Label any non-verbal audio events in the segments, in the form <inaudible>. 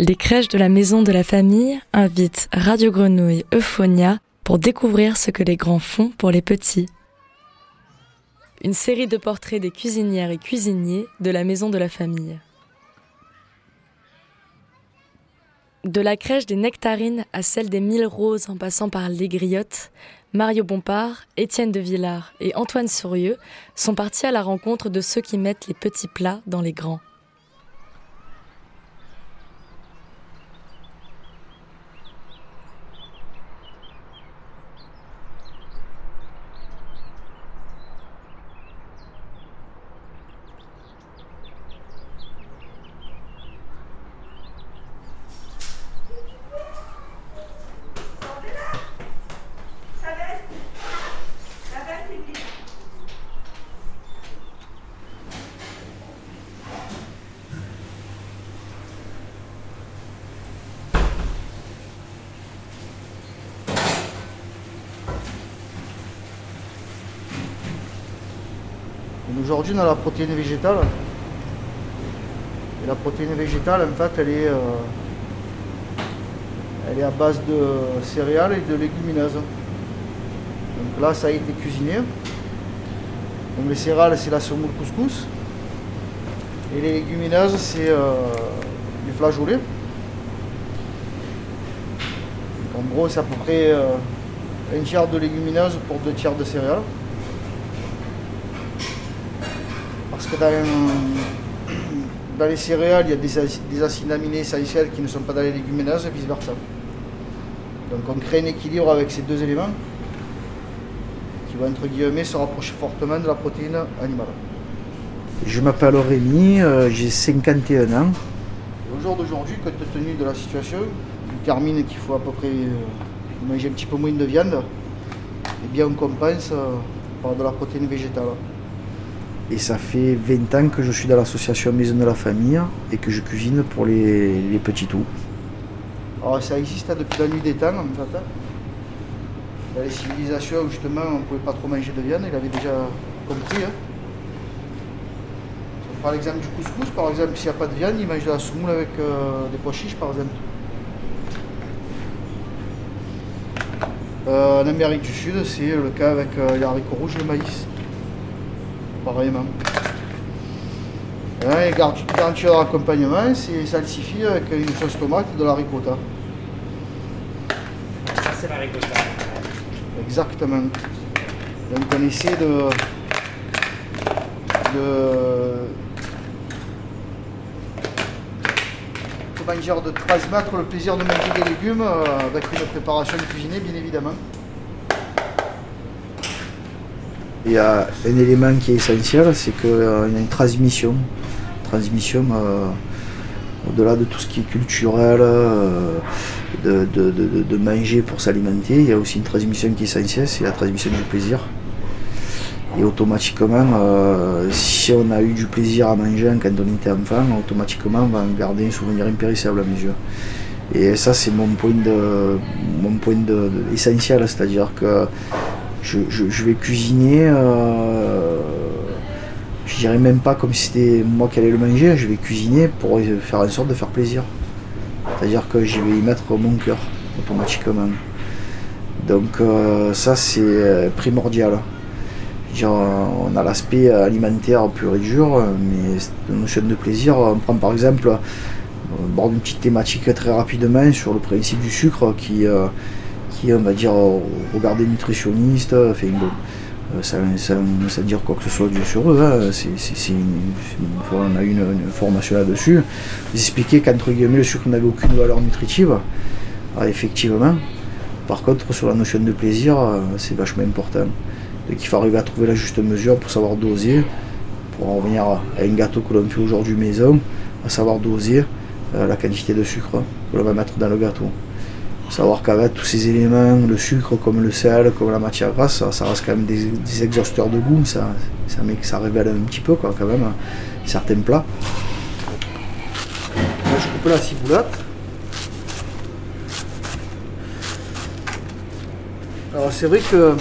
les crèches de la maison de la famille invitent Radio Grenouille Euphonia pour découvrir ce que les grands font pour les petits. Une série de portraits des cuisinières et cuisiniers de la maison de la famille. De la crèche des nectarines à celle des mille roses en passant par les griottes, Mario Bompard, Étienne de Villard et Antoine Sourieux sont partis à la rencontre de ceux qui mettent les petits plats dans les grands. Aujourd'hui, on a la protéine végétale. Et la protéine végétale, en fait, elle est, euh, elle est à base de céréales et de légumineuses. Donc là, ça a été cuisiné. Donc les céréales, c'est la semoule couscous. Et les légumineuses, c'est euh, du flageolet. en gros, c'est à peu près euh, un tiers de légumineuses pour deux tiers de céréales. Parce que dans, les céréales, il y a des, acides aminés essentiels qui ne sont pas dans les légumineuses et vice-versa. Donc on crée un équilibre avec ces deux éléments qui vont entre guillemets se rapprocher fortement de la protéine animale. Je m'appelle Rémi, euh, j'ai 51 ans. au jour d'aujourd'hui, compte tenu de la situation, il termine qu'il faut à peu près euh, manger un petit peu moins de viande, et eh bien on compense euh, par de la protéine végétale. Et ça fait 20 ans que je suis dans l'association Maison de la Famille et que je cuisine pour les, petits tout. Alors ça existe depuis la nuit des temps en fait. Dans les civilisations justement on ne pouvait pas trop manger de viande, il avait déjà compris. Hein. Prend l'exemple du couscous, par exemple, s'il n'y a pas de viande, il mange de la semoule avec euh, des pois chiches par exemple. Euh, en Amérique du Sud, c'est le cas avec euh, les haricots rouges et le maïs pareillement. Hein, et garniture d'accompagnement, c'est salsifie avec une sauce tomate et de la ricotta. Ça, c'est la ricotta. Exactement. Donc, on essaie de. de. de, de transmettre le plaisir de manger des légumes euh, avec une préparation cuisinée, bien évidemment. Il y a un élément qui est essentiel, c'est qu'il y a une transmission. Transmission euh, au-delà de tout ce qui est culturel, euh, de, manger pour s'alimenter, il y a aussi une transmission qui est essentielle, c'est la transmission du plaisir. Et automatiquement, euh, si on a eu du plaisir à manger quand on était enfant, automatiquement on va garder un souvenir impérissable à mes yeux. Et ça c'est mon point de mon point de, essentiel, c'est-à-dire que je, vais cuisiner, euh, je dirais même pas comme si c'était moi qui allais le manger, je vais cuisiner pour faire en sorte de faire plaisir. C'est-à-dire que je vais y mettre mon cœur automatiquement. Donc euh, ça c'est euh, primordial. on a l'aspect alimentaire pur et dur, mais la notion de plaisir, on prend par exemple, on une petite thématique très rapidement sur le principe du sucre qui, on va dire, regarder nutritionniste, enfin bon, euh, ça, ça, dire quoi que ce soit sur eux, hein. on a eu une, formation là-dessus, expliquer qu'entre guillemets le sucre n'avait aucune valeur nutritive, ah, effectivement. Par contre, sur la notion de plaisir, euh, c'est vachement important. Donc il faut arriver à trouver la juste mesure pour savoir doser, pour en revenir à un gâteau que l'on fait aujourd'hui maison, à savoir doser euh, la quantité de sucre que l'on va mettre dans le gâteau savoir qu'avec tous ces éléments, le sucre comme le sel, comme la matière grasse, ça, reste quand même des, exhausteurs de goût, ça, ça, ça révèle un petit peu quand même certains plats. Je coupe la ciboulette. Alors c'est vrai que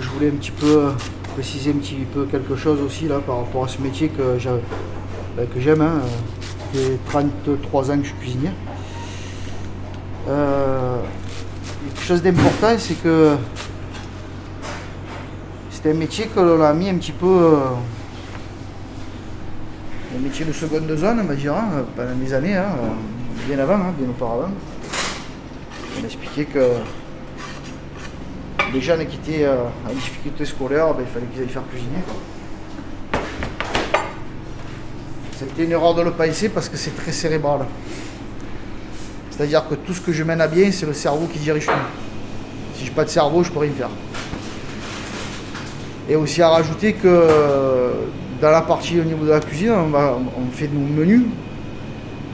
je voulais un petit peu préciser un petit peu quelque chose aussi là par rapport à ce métier que ben, j'aime. Hein. fait 33 ans que je suis cuisinier. Euh, quelque chose d'important, c'est que c'est un métier que l'on a mis un petit peu. Euh, un métier de seconde zone, on va dire, hein, pendant des années, hein, bien avant, hein, bien auparavant. On expliquait que les jeunes qui étaient euh, en difficulté scolaire, ben, il fallait qu'ils aillent faire cuisiner. C'était une erreur de le penser parce que c'est très cérébral. C'est-à-dire que tout ce que je mène à bien, c'est le cerveau qui dirige tout. Si je n'ai pas de cerveau, je ne peux rien faire. Et aussi à rajouter que dans la partie au niveau de la cuisine, on, fait nos menus.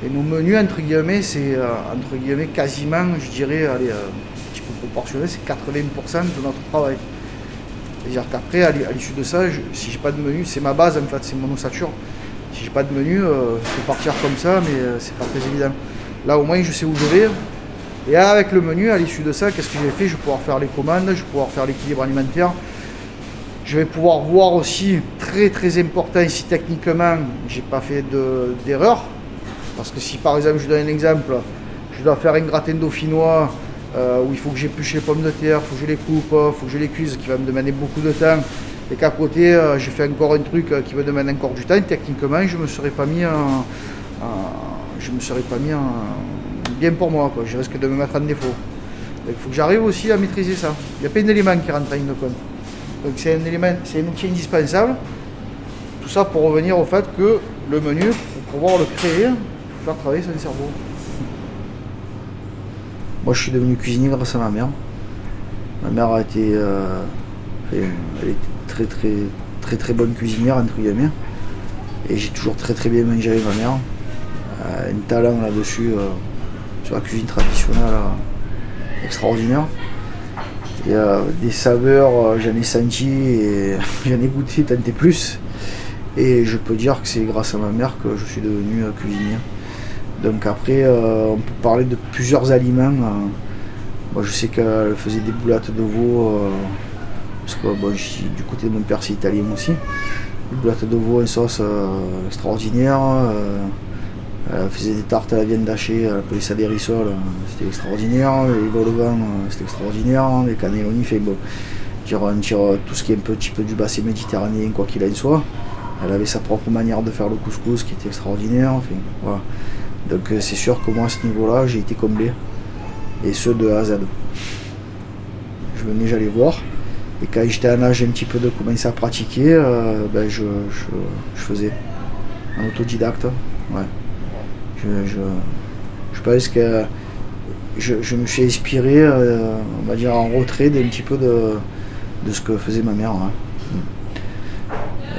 Et nos menus, entre guillemets, c'est euh, entre guillemets quasiment, je dirais, euh, un petit peu proportionné, c'est 80% de notre travail. C'est-à-dire qu'après, à l'issue de ça, si si j'ai pas de menu, c'est ma base en fait, c'est mon ossature. Si j'ai pas de menu, euh, je peux partir comme ça, mais c'est pas très évident. Là, au moins, je sais où je vais. Et avec le menu, à l'issue de ça, qu'est-ce que j'ai fait? Je vais pouvoir faire les commandes, je vais pouvoir faire l'équilibre alimentaire. Je vais pouvoir voir aussi, très très important ici techniquement, j'ai pas fait d'erreur. parce que si par exemple, je donne un exemple, je dois faire un gratin dauphinois euh, où il faut que j'épluche les pommes de terre, il faut que je les coupe, il faut que je les cuise, qui va me demander beaucoup de temps. Et qu'à côté, euh, j'ai fait encore un truc euh, qui va demander encore du temps. Techniquement, je ne me serais pas mis en je me serais pas mis bien pour moi, quoi. je risque de me mettre en défaut. il faut que j'arrive aussi à maîtriser ça. Il n'y a pas un élément qui rentre en ligne de compte. Donc c'est un élément, c'est un outil indispensable. Tout ça pour revenir au fait que le menu, pour pouvoir le créer, il faut faire travailler son cerveau. Moi je suis devenu cuisinier grâce à ma mère. Ma mère a été, euh, elle très très très très bonne cuisinière entre guillemets. Et j'ai toujours très très bien mangé avec ma mère un talent là-dessus euh, sur la cuisine traditionnelle euh, extraordinaire. A des saveurs, euh, j'en ai senti et <laughs> j'en ai goûté tant et plus. Et je peux dire que c'est grâce à ma mère que je suis devenu cuisinier. Donc après, on peut parler de plusieurs aliments. Moi, je sais qu'elle faisait des boulettes de veau, parce que du côté de mon père, c'est italien aussi. Des boulettes de veau en sauce extraordinaire. Elle faisait des tartes à la viande hachée, elle appelait ça des rissoles, c'était extraordinaire. Les vol euh, c'était extraordinaire. Les cannelloni, fait bon, tout ce qui est un petit peu du bassin méditerranéen, quoi qu'il en soit. Elle avait sa propre manière de faire le couscous qui était extraordinaire. Donc euh, c'est sûr que moi à ce niveau-là, j'ai été comblé. Et ce de A à Z. Je venais, j'allais voir. Et quand j'étais en âge un petit peu de commencer à pratiquer, euh, ben je, faisais en autodidacte. Ouais. Je, pense que je, me suis inspiré, euh, on va dire, en retrait d'un petit peu de, ce que faisait ma mère. Hein.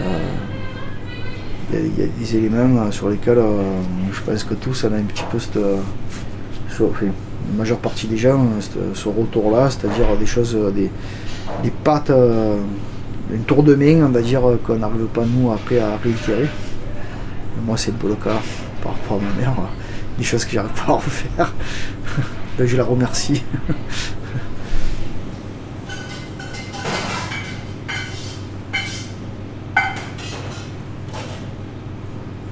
Euh, il y, a des éléments euh, sur lesquels je pense que tous on a un petit peu la majeure partie des gens, ce retour-là, c'est-à-dire des choses, des, des pattes, un tour de main, on va dire, qu'on n'arrive pas nous après à réitérer. Moi, c'est un peu le cas ma mère, des choses que j'arrive pas à refaire. <laughs> je la remercie. <laughs>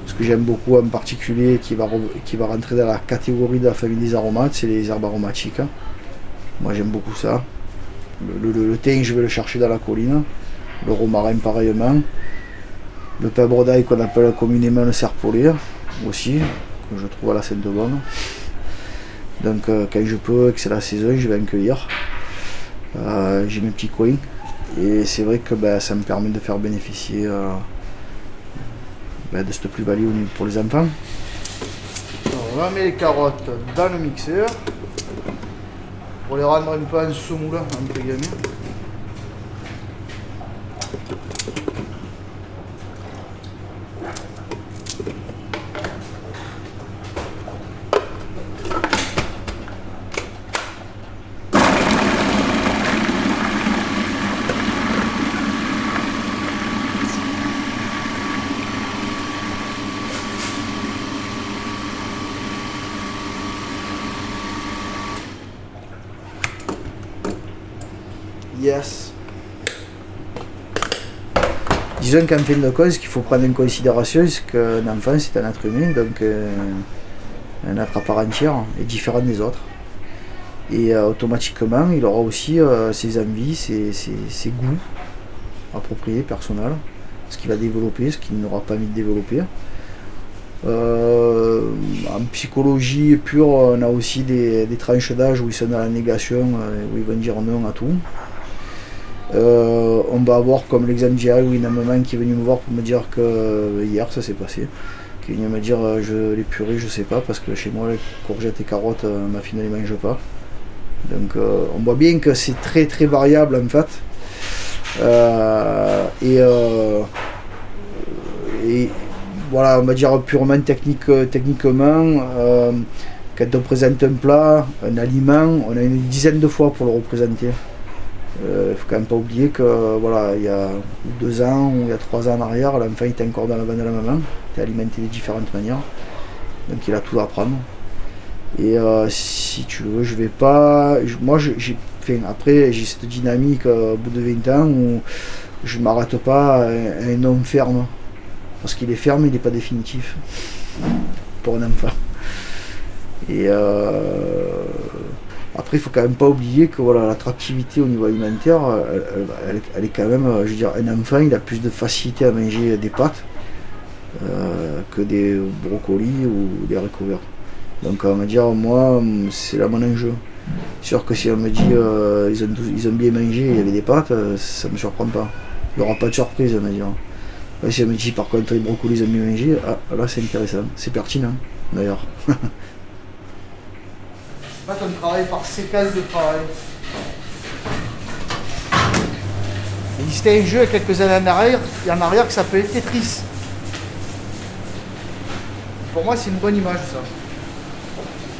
Ce que j'aime beaucoup en particulier, qui va, qui va rentrer dans la catégorie de la famille des aromates, c'est les herbes aromatiques. Moi j'aime beaucoup ça. Le, thym, je vais le chercher dans la colline. Le romarin, pareillement. Le pèbre d'ail qu'on appelle communément le serpolet aussi, que je trouve à la Sainte-Bonne. Donc euh, quand je peux, que c'est la saison, je vais en cueillir. Euh, j'ai mes petits coins. Et c'est vrai que ben, ça me permet de faire bénéficier euh, ben, de cette plus-value pour les enfants. on va mettre les carottes dans le mixeur pour les rendre un peu en semoule entre guillemets. Disons qu'en fin de compte, ce qu'il faut prendre en considération, c'est qu'un enfant, c'est un être humain, donc un être à part entière et différent des autres. Et automatiquement, il aura aussi ses envies, ses, goûts appropriés, personnels, ce qu'il va développer, ce qu'il n'aura pas envie de développer. Euh, en psychologie pure, on a aussi des, tranches d'âge où ils sont dans la négation, euh, où ils vont dire non à tout. Euh, on va avoir comme l'exemple d'hier où il y a un maman qui est venu me voir pour me dire que hier ça s'est passé. Qui est venu me dire je les purées, je sais pas, parce que chez moi les courgettes et carottes, ma fille ne les mange pas. Donc on voit bien que c'est très très variable en fait. et, voilà, on va dire purement technique, euh, techniquement, euh, quand on présente un plat, un aliment, on a une dizaine de fois pour le représenter. Il euh, ne faut quand même pas oublier que voilà, il y a deux ans ou il y a trois ans en arrière, l'enfant était encore dans la vanne de la maman, était alimenté de différentes manières. Donc il a tout à apprendre. Et si tu veux, je vais pas. moi, j'ai. Après, j'ai cette dynamique au bout de 20 ans où je m'arrête pas à un homme ferme. Parce qu'il est ferme, il n'est pas définitif pour un enfant. Et euh, après, il faut quand même pas oublier que voilà, l'attractivité au niveau alimentaire, elle, est quand même, je veux dire, un enfant, il a plus de facilité à manger des pâtes euh, que des brocolis ou des haricots. Donc on va dire, moi, c'est là mon enjeu. Sûr que si on me dit euh, ils, ont, bien mangé, il y avait des pâtes, ça ne me surprend pas. Il n'y aura pas de surprise, on va dire si elle me dit par contre les brocolis ont mieux mangé, ah, là c'est intéressant, c'est pertinent d'ailleurs. <laughs> fait, on par séquence de travail. Il existait un jeu quelques années en arrière, en arrière qui s'appelait Tetris. Pour moi, c'est une bonne image ça.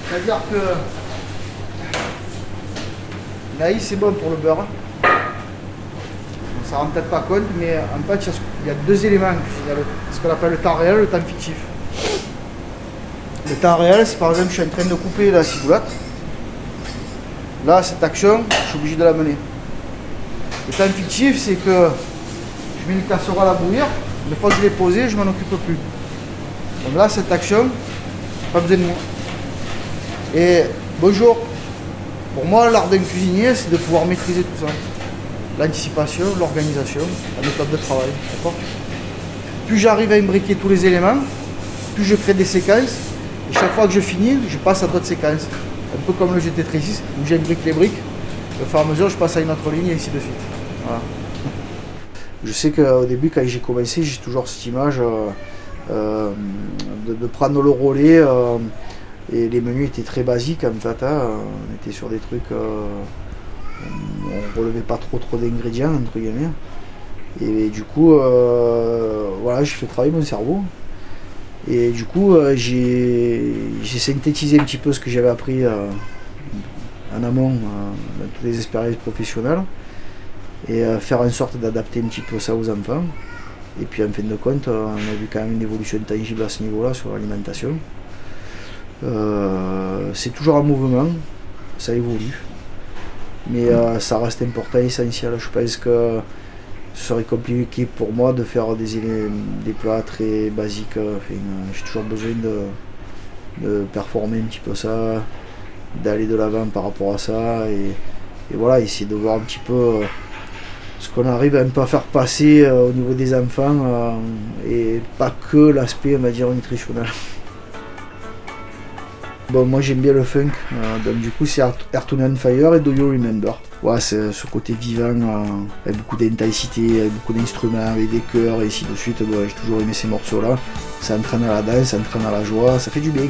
C'est-à-dire que l'aïe c'est bon pour le beurre ça ne rend peut-être pas compte, mais en fait, il y a deux éléments. Il y a ce qu'on appelle le temps réel et le temps fictif. Le temps réel, c'est par exemple, je suis en train de couper la ciboulette. Là, cette action, je suis obligé de la mener. Le temps fictif, c'est que je mets une casserole à bouillir. Une fois que je l'ai posée, je m'en occupe plus. Donc là, cette action, pas besoin de moi. Et bonjour. Pour moi, l'art d'un cuisinier, c'est de pouvoir maîtriser tout ça l'anticipation, l'organisation, la méthode de travail. Plus j'arrive à imbriquer tous les éléments, plus je crée des séquences. Et chaque fois que je finis, je passe à d'autres séquences. Un peu comme le GT36, où j'imbrique les briques. Au fur et à mesure, je passe à une autre ligne et ainsi de suite. Je sais qu'au début, quand j'ai commencé, j'ai toujours cette image euh, euh, de, prendre le relais. Euh, et les menus étaient très basiques en fait. Hein. On était sur des trucs on relevait pas trop trop d'ingrédients entre guillemets. Et, du coup, euh, voilà, j'ai fait travailler mon cerveau. Et du coup, euh, j'ai synthétisé un petit peu ce que j'avais appris euh, en amont dans toutes les expériences professionnelles et faire en sorte d'adapter un petit peu ça aux enfants. Et puis en fin de compte, on a vu quand même une évolution tangible à ce niveau-là sur l'alimentation. c'est toujours en mouvement, ça évolue mais euh, ça reste important, essentiel. Je pense que ce serait compliqué pour moi de faire des, des plats très basiques. J'ai toujours besoin de, performer un petit peu ça, d'aller de l'avant par rapport à ça et, voilà, essayer de voir un petit peu euh, ce qu'on arrive un peu à faire passer euh, au niveau des enfants et pas que l'aspect, on va dire, nutritionnel. Bon, moi j'aime bien le funk, euh, donc du coup c'est Earth Fire et Do You Remember. Ce côté vivant, euh, avec beaucoup d'intensité, avec beaucoup d'instruments, avec des chœurs et ainsi de suite. j'ai toujours aimé ces morceaux-là. Ça entraîne à la danse, ça entraîne à la joie, ça fait du bien.